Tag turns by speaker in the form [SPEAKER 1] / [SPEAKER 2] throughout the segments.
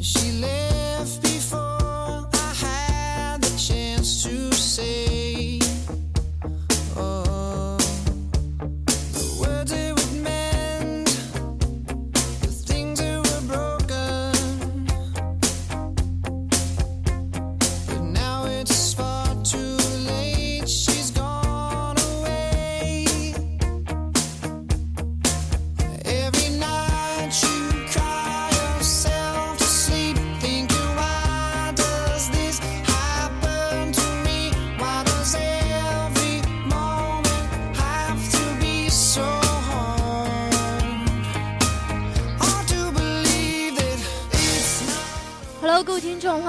[SPEAKER 1] She lives.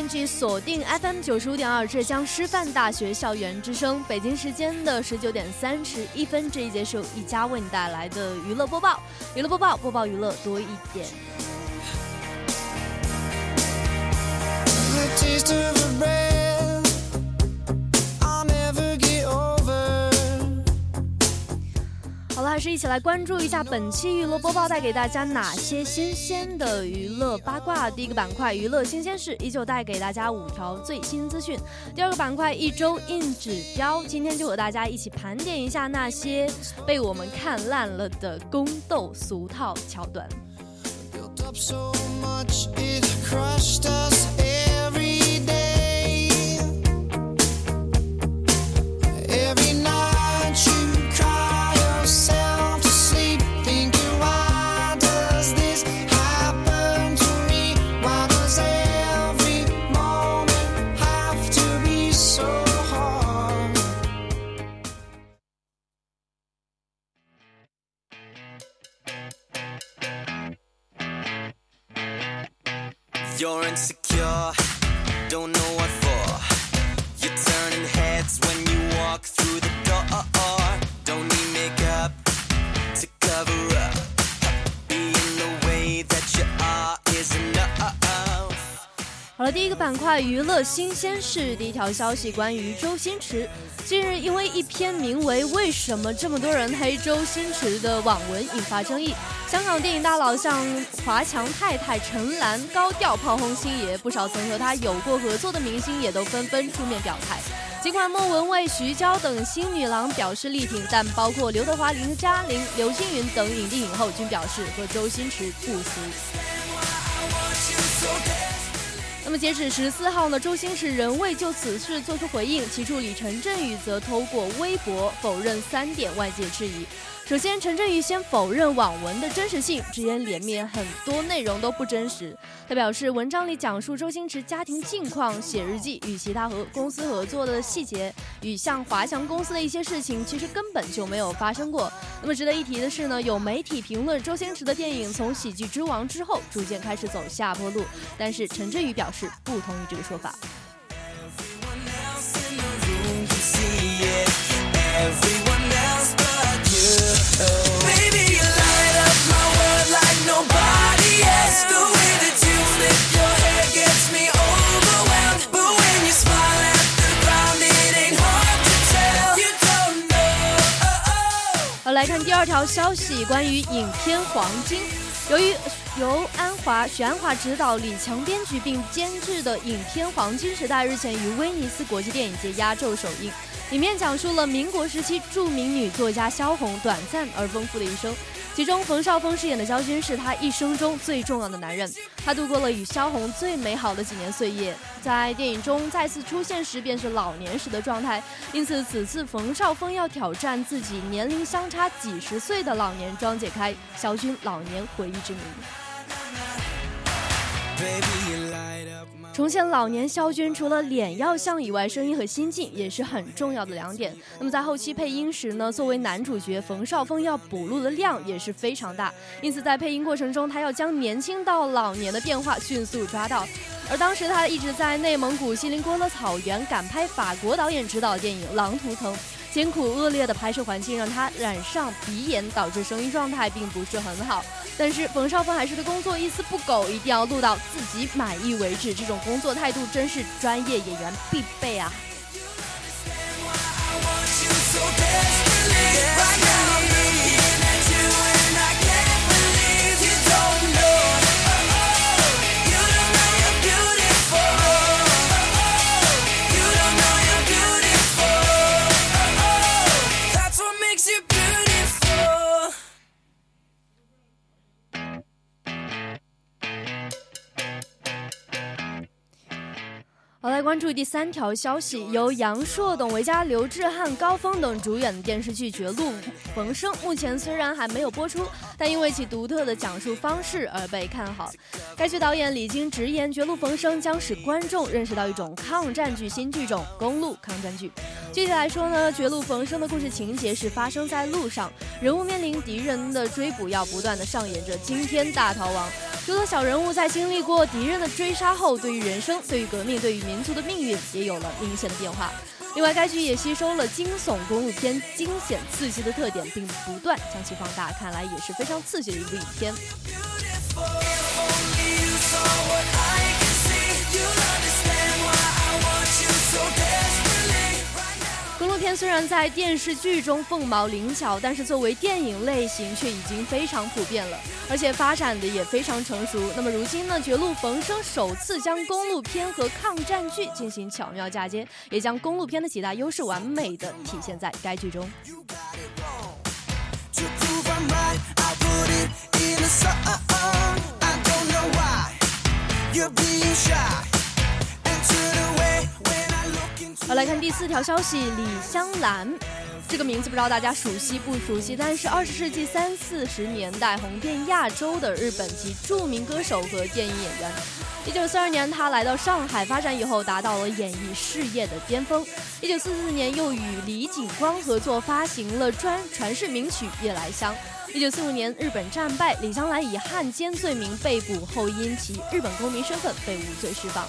[SPEAKER 1] 欢迎继续锁定 FM 九十五点二浙江师范大学校园之声。北京时间的十九点三十一分，这一节是由一家为你带来的娱乐播报。娱乐播报，播报娱乐多一点。是一起来关注一下本期娱乐播报带给大家哪些新鲜的娱乐八卦。第一个板块娱乐新鲜事，依旧带给大家五条最新资讯。第二个板块一周硬指标，今天就和大家一起盘点一下那些被我们看烂了的宫斗俗套桥段。好了，第一个板块娱乐新鲜事，第一条消息关于周星驰。近日，因为一篇名为《为什么这么多人黑周星驰》的网文引发争议，香港电影大佬像华强太太陈岚高调炮轰星爷，不少曾和他有过合作的明星也都纷纷出面表态。尽管莫文蔚、徐娇等新女郎表示力挺，但包括刘德华、林嘉玲、刘青云等影帝影后均表示和周星驰不熟。那么截止十四号呢，周星驰仍未就此事做出回应。其助理陈振宇则透过微博否认三点外界质疑。首先，陈振宇先否认网文的真实性，直言里面很多内容都不真实。他表示，文章里讲述周星驰家庭近况、写日记与其他和公司合作的细节，与像华强公司的一些事情，其实根本就没有发生过。那么值得一提的是呢，有媒体评论周星驰的电影从喜剧之王之后，逐渐开始走下坡路，但是陈振宇表示不同意这个说法。来看第二条消息，关于影片《黄金》，由于由安华、许安华执导、李强编剧并监制的影片《黄金时代》日前于威尼斯国际电影节压轴首映。里面讲述了民国时期著名女作家萧红短暂而丰富的一生，其中冯绍峰饰演的焦军是他一生中最重要的男人，他度过了与萧红最美好的几年岁月，在电影中再次出现时便是老年时的状态，因此此次冯绍峰要挑战自己年龄相差几十岁的老年装，解开萧军老年回忆之谜。重现老年肖军，除了脸要像以外，声音和心境也是很重要的两点。那么在后期配音时呢，作为男主角冯绍峰要补录的量也是非常大，因此在配音过程中，他要将年轻到老年的变化迅速抓到。而当时他一直在内蒙古锡林郭勒草原赶拍法国导演执导电影《狼图腾》。艰苦恶劣的拍摄环境让他染上鼻炎，导致声音状态并不是很好。但是冯绍峰还是对工作一丝不苟，一定要录到自己满意为止。这种工作态度真是专业演员必备啊！注第三条消息，由杨烁、董维嘉、刘志汉、高峰等主演的电视剧《绝路逢生》，目前虽然还没有播出，但因为其独特的讲述方式而被看好。该剧导演李菁直言，《绝路逢生》将使观众认识到一种抗战剧新剧种——公路抗战剧。具体来说呢，《绝路逢生》的故事情节是发生在路上，人物面临敌人的追捕，要不断的上演着惊天大逃亡。诸多小人物在经历过敌人的追杀后，对于人生、对于革命、对于民族的命运也有了明显的变化。另外，该剧也吸收了惊悚公路片惊险刺激的特点，并不断将其放大，看来也是非常刺激的一部影片。虽然在电视剧中凤毛麟角，但是作为电影类型却已经非常普遍了，而且发展的也非常成熟。那么如今呢，《绝路逢生》首次将公路片和抗战剧进行巧妙嫁接，也将公路片的几大优势完美的体现在该剧中。好来看第四条消息，李香兰这个名字不知道大家熟悉不熟悉？但是二十世纪三四十年代红遍亚洲的日本籍著名歌手和电影演员。一九四二年，他来到上海发展以后，达到了演艺事业的巅峰。一九四四年，又与李景光合作发行了专传世名曲《夜来香》。一九四五年，日本战败，李香兰以汉奸罪名被捕后，因其日本公民身份被无罪释放。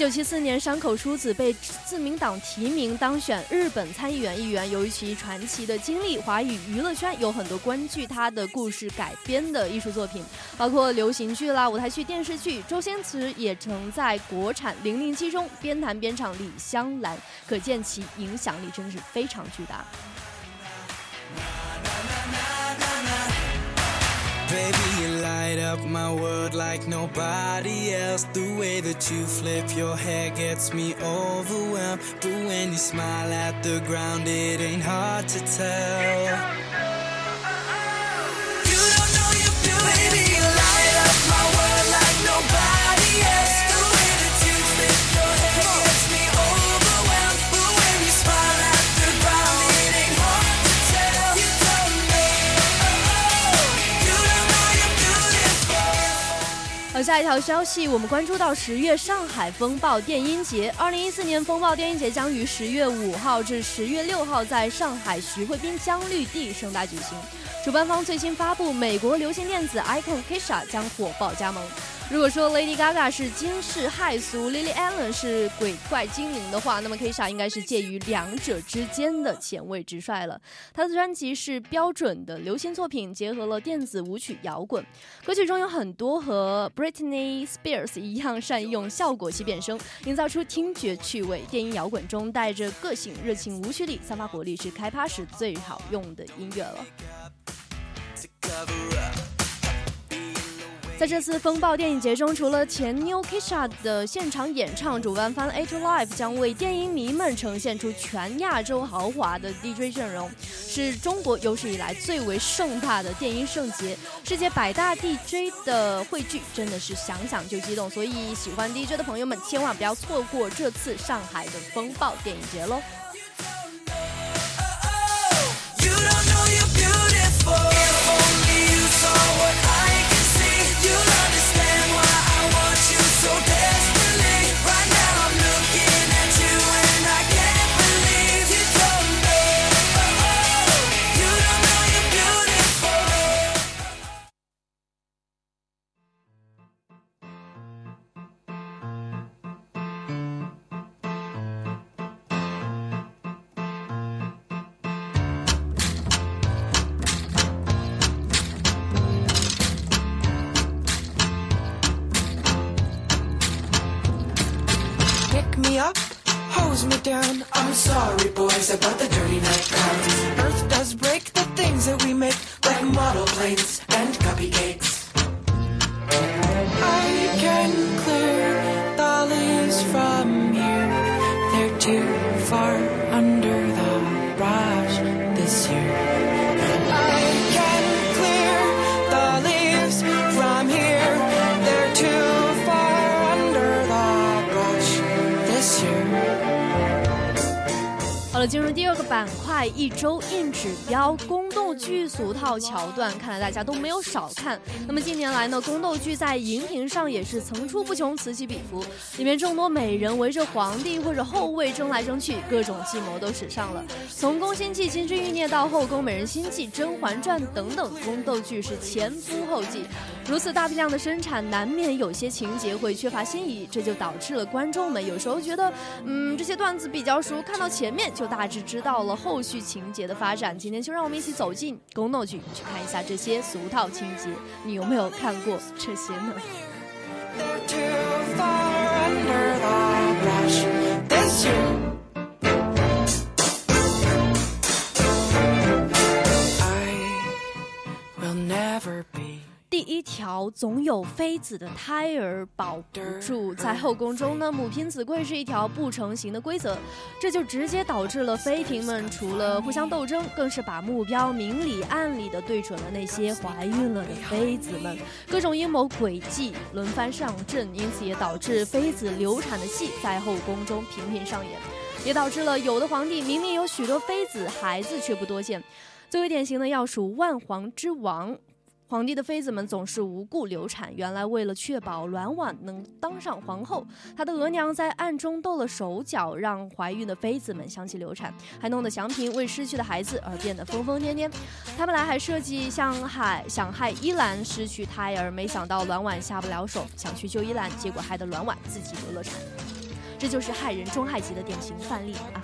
[SPEAKER 1] 九七四年，山口淑子被自民党提名当选日本参议员议员。由于其传奇的经历，华语娱乐圈有很多根据他的故事改编的艺术作品，包括流行剧啦、舞台剧、电视剧。周星驰也曾在国产《零零七》中边弹边唱《李香兰》，可见其影响力真的是非常巨大。Light up my world like nobody else. The way that you flip your hair gets me overwhelmed. But when you smile at the ground, it ain't hard to tell. 下一条消息，我们关注到十月上海风暴电音节。二零一四年风暴电音节将于十月五号至十月六号在上海徐汇滨江绿地盛大举行。主办方最新发布，美国流行电子 icon Kisha 将火爆加盟。如果说 Lady Gaga 是惊世骇俗，Lily Allen 是鬼怪精灵的话，那么 Kesha 应该是介于两者之间的前卫直率了。他的专辑是标准的流行作品，结合了电子舞曲、摇滚歌曲中有很多和 Britney Spears 一样善用效果器变声，营造出听觉趣味。电音摇滚中带着个性、热情、舞曲里散发活力，是开趴时最好用的音乐了。在这次风暴电影节中，除了前 New Kisha 的现场演唱，主办方 A to Live 将为电影迷们呈现出全亚洲豪华的 DJ 阵容，是中国有史以来最为盛大的电音盛节，世界百大 DJ 的汇聚，真的是想想就激动。所以喜欢 DJ 的朋友们，千万不要错过这次上海的风暴电影节喽
[SPEAKER 2] ！slows model planes and cupcakes. I can clear the leaves from here. They're too far under the brush this year. I can clear the leaves from here. They're too far under the brush this year.
[SPEAKER 1] 好了，进入第二个板块，一周硬指标宫 斗剧俗套桥段，看来大家都没有少看。那么近年来呢，宫斗剧在荧屏上也是层出不穷，此起彼伏。里面众多美人围着皇帝或者后位争来争去，各种计谋都使上了。从《宫心计》《金枝欲孽》到《后宫美人心计》《甄嬛传》等等，宫斗剧是前赴后继。如此大批量的生产，难免有些情节会缺乏新意，这就导致了观众们有时候觉得，嗯，这些段子比较熟，看到前面就大致知道了后续情节的发展。今天就让我们一起走进宫斗剧，去看一下这些俗套情节，你有没有看过这些呢？总有妃子的胎儿保不住。在后宫中呢，母凭子贵是一条不成形的规则，这就直接导致了妃嫔们除了互相斗争，更是把目标明里暗里的对准了那些怀孕了的妃子们，各种阴谋诡计轮番上阵，因此也导致妃子流产的戏在后宫中频频上演，也导致了有的皇帝明明有许多妃子，孩子却不多见。最为典型的要数万皇之王。皇帝的妃子们总是无故流产，原来为了确保阮婉能当上皇后，他的额娘在暗中动了手脚，让怀孕的妃子们相继流产，还弄得祥嫔为失去的孩子而变得疯疯癫癫。他本来还设计想害想害依兰失去胎儿，没想到阮婉下不了手，想去救依兰，结果害得阮婉自己流了产。这就是害人终害己的典型范例啊！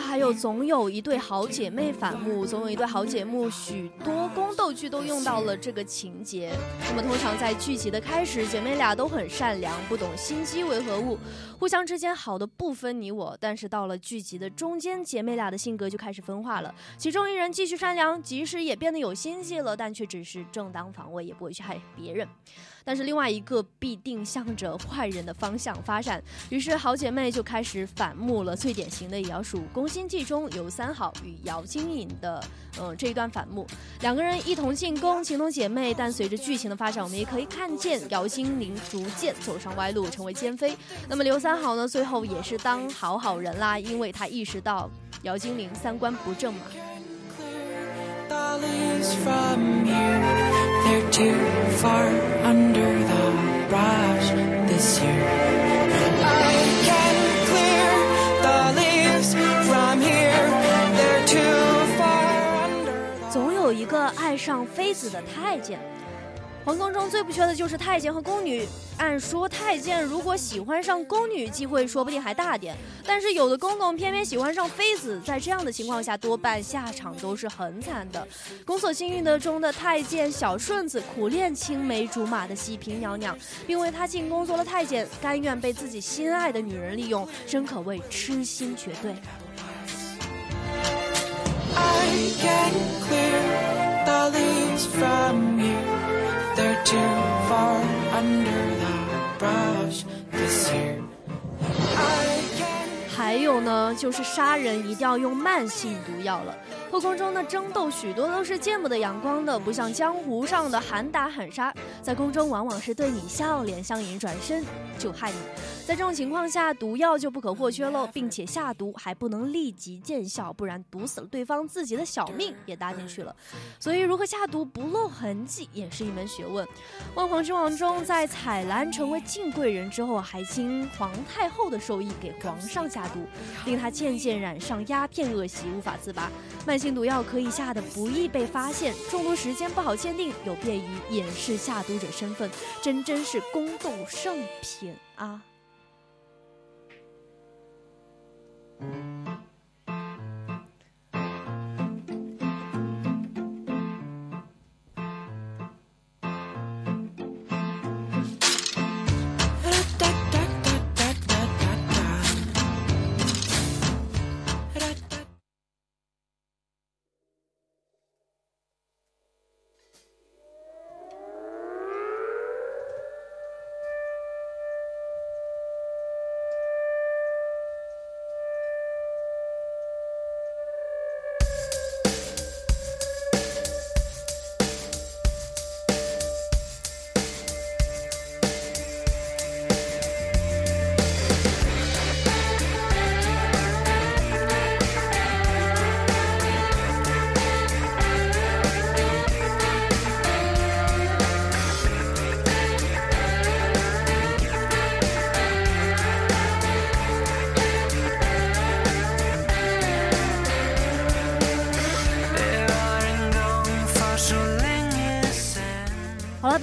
[SPEAKER 1] 还有总有一对好姐妹反目，总有一对好姐妹，许多宫斗剧都用到了这个情节。那么通常在剧集的开始，姐妹俩都很善良，不懂心机为何物，互相之间好的不分你我。但是到了剧集的中间，姐妹俩的性格就开始分化了，其中一人继续善良，即使也变得有心计了，但却只是正当防卫，也不会去害别人。但是另外一个必定向着坏人的方向发展，于是好姐妹就开始反目了。最典型的也要数《宫心计》中刘三好与姚金颖的，呃这一段反目。两个人一同进宫，情同姐妹，但随着剧情的发展，我们也可以看见姚金玲逐渐走上歪路，成为奸妃。那么刘三好呢，最后也是当好好人啦，因为他意识到姚金玲三观不正嘛。
[SPEAKER 2] The leaves from here, they're too far under the brush this year. I can clear the leaves from here, they're too far under the
[SPEAKER 1] 总有一个爱上妃子的太监。 皇宫中最不缺的就是太监和宫女。按说太监如果喜欢上宫女，机会说不定还大点。但是有的公公偏偏喜欢上妃子，在这样的情况下，多半下场都是很惨的。宫锁心玉的中的太监小顺子苦恋青梅竹马的西嫔娘娘，并为她进宫做了太监，甘愿被自己心爱的女人利用，真可谓痴心绝对。
[SPEAKER 2] I can clear the leaves from here.
[SPEAKER 1] 还有呢，就是杀人一定要用慢性毒药了。后宫中的争斗许多都是见不得阳光的，不像江湖上的喊打喊杀，在宫中往往是对你笑脸相迎，转身就害你。在这种情况下，毒药就不可或缺喽，并且下毒还不能立即见效，不然毒死了对方，自己的小命也搭进去了。所以，如何下毒不露痕迹也是一门学问。万皇之王中，在彩兰成为晋贵人之后，还经皇太后的授意给皇上下毒，令他渐渐染上鸦片恶习，无法自拔。慢性毒药可以下的不易被发现，中毒时间不好鉴定，有便于掩饰下毒者身份，真真是宫斗圣品啊！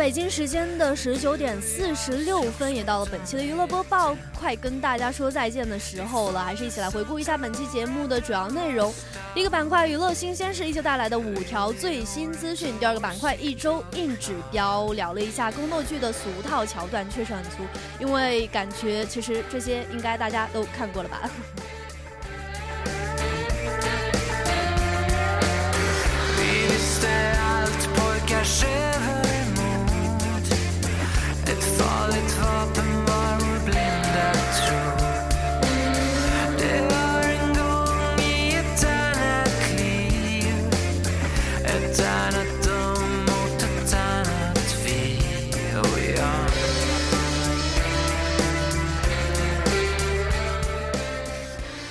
[SPEAKER 1] 北京时间的十九点四十六分，也到了本期的娱乐播报，快跟大家说再见的时候了。还是一起来回顾一下本期节目的主要内容。第一个板块娱乐新鲜事依旧带来的五条最新资讯。第二个板块一周硬指标，聊了一下宫斗剧的俗套桥段，确实很俗，因为感觉其实这些应该大家都看过了吧。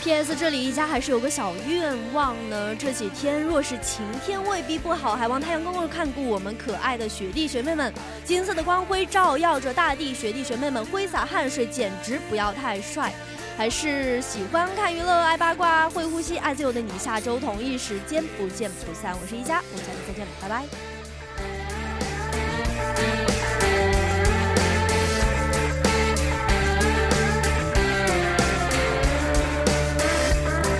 [SPEAKER 1] P.S. 这里一家还是有个小愿望呢。这几天若是晴天，未必不好，还望太阳公公看顾我们可爱的学弟学妹们。金色的光辉照耀着大地，学弟学妹们挥洒汗水，简直不要太帅。还是喜欢看娱乐、爱八卦、会呼吸、爱自由的你，下周同一时间不见不散。我是一家，我们下期再见了，拜拜。